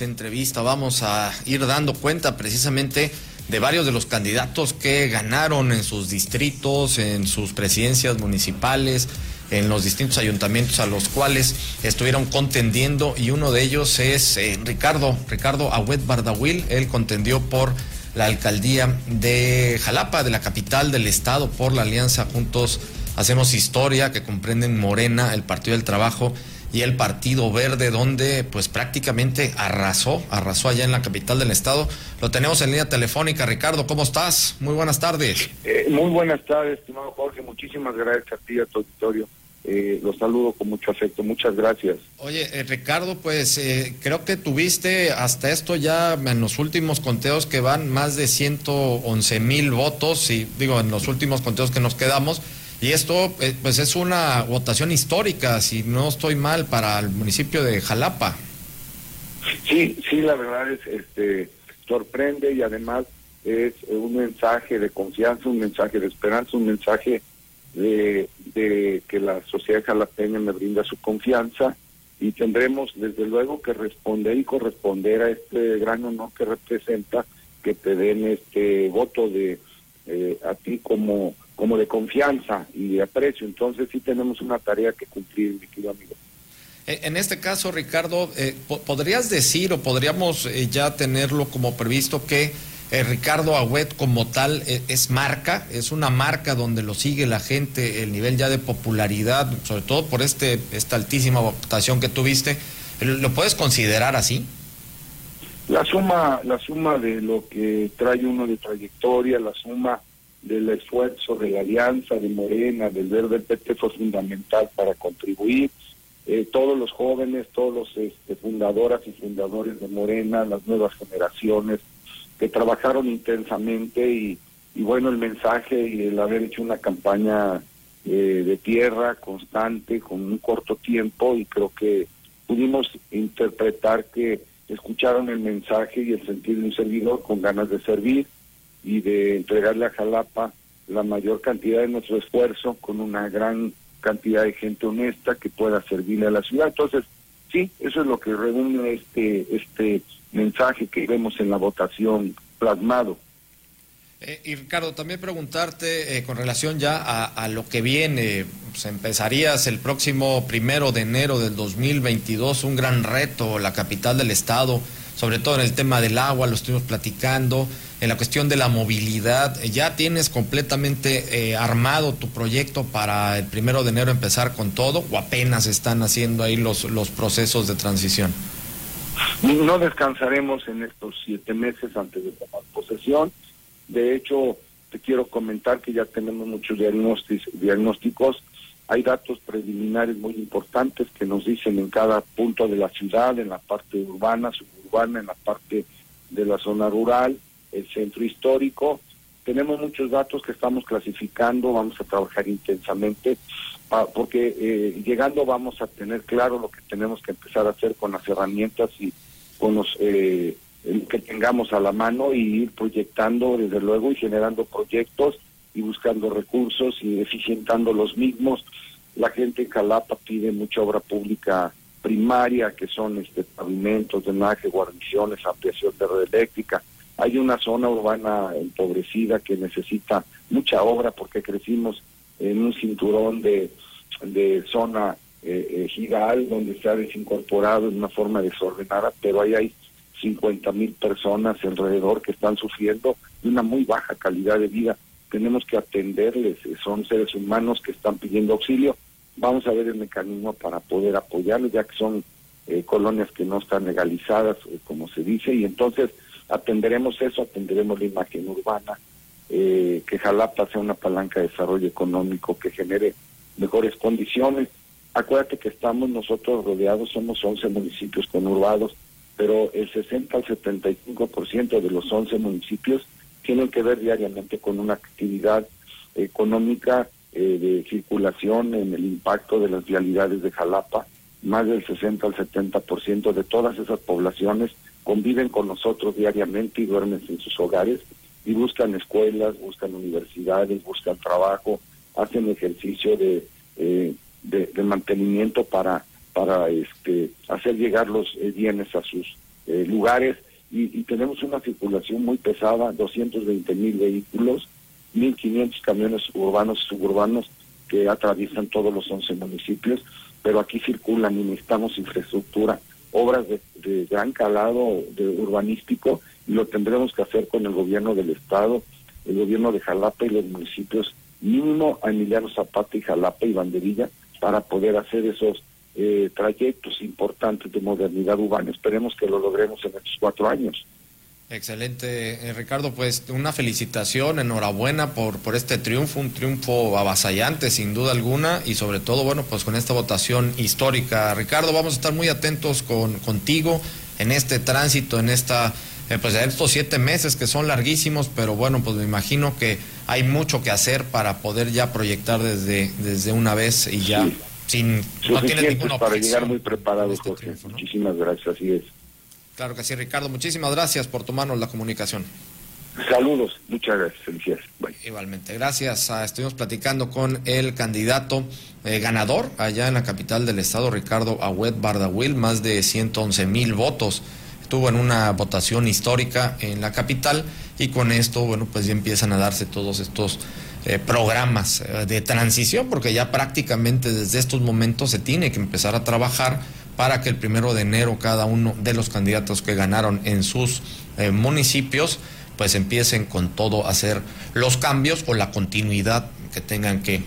entrevista vamos a ir dando cuenta precisamente de varios de los candidatos que ganaron en sus distritos, en sus presidencias municipales, en los distintos ayuntamientos a los cuales estuvieron contendiendo y uno de ellos es eh, Ricardo, Ricardo Agüed Bardahuil, él contendió por la alcaldía de Jalapa, de la capital del estado, por la alianza Juntos Hacemos Historia, que comprenden Morena, el Partido del Trabajo y el Partido Verde, donde pues prácticamente arrasó, arrasó allá en la capital del estado. Lo tenemos en línea telefónica. Ricardo, ¿cómo estás? Muy buenas tardes. Eh, muy buenas tardes, estimado Jorge. Muchísimas gracias a ti a tu auditorio. Eh, los saludo con mucho afecto. Muchas gracias. Oye, eh, Ricardo, pues eh, creo que tuviste hasta esto ya en los últimos conteos que van más de 111 mil votos, y digo, en los últimos conteos que nos quedamos y esto eh, pues es una votación histórica, si no estoy mal, para el municipio de Jalapa. Sí, sí, la verdad es este sorprende y además es un mensaje de confianza, un mensaje de esperanza, un mensaje de, de que la sociedad jalapeña me brinda su confianza y tendremos desde luego que responder y corresponder a este gran honor que representa que te den este voto de eh, a ti como como de confianza y de aprecio. Entonces sí tenemos una tarea que cumplir, mi querido amigo. Eh, en este caso, Ricardo, eh, ¿podrías decir o podríamos eh, ya tenerlo como previsto que Ricardo Agüet como tal es marca, es una marca donde lo sigue la gente, el nivel ya de popularidad, sobre todo por este esta altísima votación que tuviste, ¿lo puedes considerar así? La suma, la suma de lo que trae uno de trayectoria, la suma del esfuerzo de la Alianza, de Morena, del Verde PT fue fundamental para contribuir. Eh, todos los jóvenes, todos los este, fundadoras y fundadores de Morena, las nuevas generaciones, que trabajaron intensamente y, bueno, el mensaje y el haber hecho una campaña eh, de tierra constante, con un corto tiempo, y creo que pudimos interpretar que escucharon el mensaje y el sentir de un servidor con ganas de servir y de entregarle a Jalapa la mayor cantidad de nuestro esfuerzo con una gran cantidad de gente honesta que pueda servirle a la ciudad. Entonces, sí, eso es lo que reúne este, este mensaje que vemos en la votación plasmado. Eh, y Ricardo, también preguntarte eh, con relación ya a, a lo que viene, pues empezarías el próximo primero de enero del 2022, un gran reto, la capital del estado, sobre todo en el tema del agua, lo estuvimos platicando, en la cuestión de la movilidad. ¿Ya tienes completamente eh, armado tu proyecto para el primero de enero empezar con todo o apenas están haciendo ahí los, los procesos de transición? No descansaremos en estos siete meses antes de tomar posesión. De hecho, te quiero comentar que ya tenemos muchos diagnósticos. Hay datos preliminares muy importantes que nos dicen en cada punto de la ciudad, en la parte urbana, en la parte de la zona rural, el centro histórico. Tenemos muchos datos que estamos clasificando, vamos a trabajar intensamente, porque eh, llegando vamos a tener claro lo que tenemos que empezar a hacer con las herramientas y con los eh, que tengamos a la mano y ir proyectando desde luego y generando proyectos y buscando recursos y eficientando los mismos. La gente en Jalapa pide mucha obra pública primaria, que son este pavimentos, drenaje, guarniciones, ampliación de red eléctrica. Hay una zona urbana empobrecida que necesita mucha obra porque crecimos en un cinturón de, zona eh, eh donde se ha desincorporado en una forma desordenada, pero ahí hay 50 mil personas alrededor que están sufriendo de una muy baja calidad de vida. Tenemos que atenderles, son seres humanos que están pidiendo auxilio. Vamos a ver el mecanismo para poder apoyarles, ya que son eh, colonias que no están legalizadas, eh, como se dice, y entonces atenderemos eso, atenderemos la imagen urbana, eh, que Jalapa sea una palanca de desarrollo económico que genere mejores condiciones. Acuérdate que estamos nosotros rodeados, somos 11 municipios conurbados, pero el 60 al 75% de los 11 municipios tienen que ver diariamente con una actividad económica eh, de circulación en el impacto de las vialidades de Jalapa. Más del 60 al 70% de todas esas poblaciones conviven con nosotros diariamente y duermen en sus hogares y buscan escuelas, buscan universidades, buscan trabajo, hacen ejercicio de, eh, de, mantenimiento para, para este, hacer llegar los eh, bienes a sus, eh, lugares y, tenemos una circulación muy pesada, 220 mil vehículos, 1.500 camiones urbanos y suburbanos que atraviesan todos los 11 municipios, pero aquí circulan y necesitamos infraestructura, obras de, gran calado de urbanístico y lo tendremos que hacer con el gobierno del estado, el gobierno de Jalapa y los municipios mínimo a Emiliano Zapata y Jalapa y Banderilla para poder hacer esos eh, trayectos importantes de modernidad urbana. Esperemos que lo logremos en estos cuatro años. Excelente, eh, Ricardo, pues una felicitación, enhorabuena por, por este triunfo, un triunfo avasallante sin duda alguna y sobre todo, bueno, pues con esta votación histórica. Ricardo, vamos a estar muy atentos con, contigo en este tránsito, en esta, eh, pues estos siete meses que son larguísimos, pero bueno, pues me imagino que hay mucho que hacer para poder ya proyectar desde, desde una vez y ya sin no tiene ninguna para llegar muy preparado, este Jorge. Muchísimas gracias, así es. Claro que sí, Ricardo. Muchísimas gracias por tomarnos la comunicación. Saludos, muchas gracias, felicidades. Igualmente, gracias. Ah, estuvimos platicando con el candidato eh, ganador allá en la capital del estado, Ricardo Agüed Bardahuil, más de 111 mil votos. Estuvo en una votación histórica en la capital y con esto, bueno, pues ya empiezan a darse todos estos eh, programas eh, de transición, porque ya prácticamente desde estos momentos se tiene que empezar a trabajar para que el primero de enero cada uno de los candidatos que ganaron en sus eh, municipios pues empiecen con todo a hacer los cambios o la continuidad que tengan que